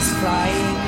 is flying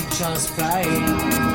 just flying.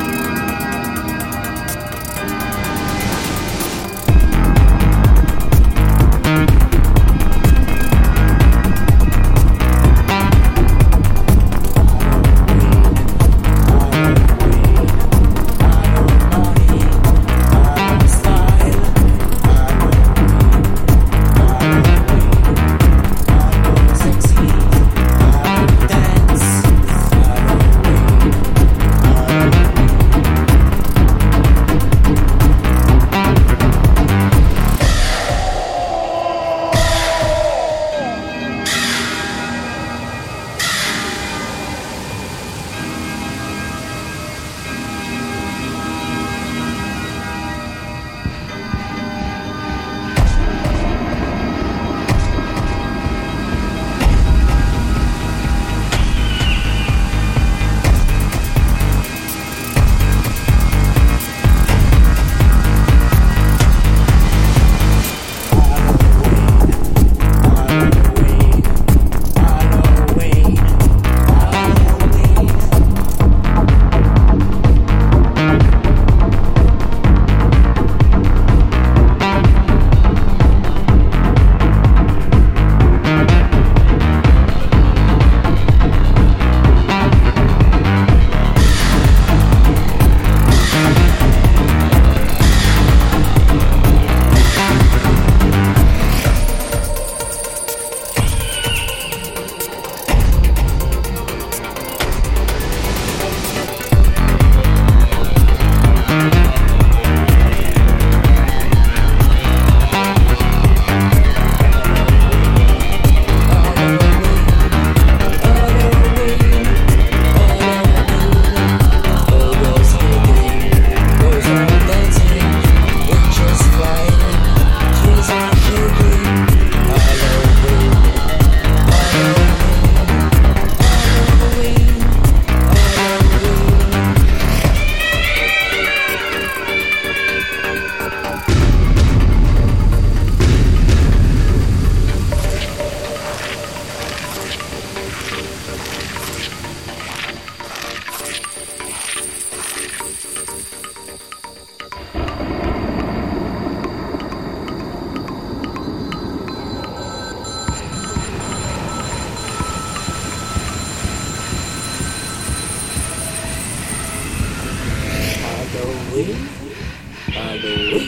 Aduh.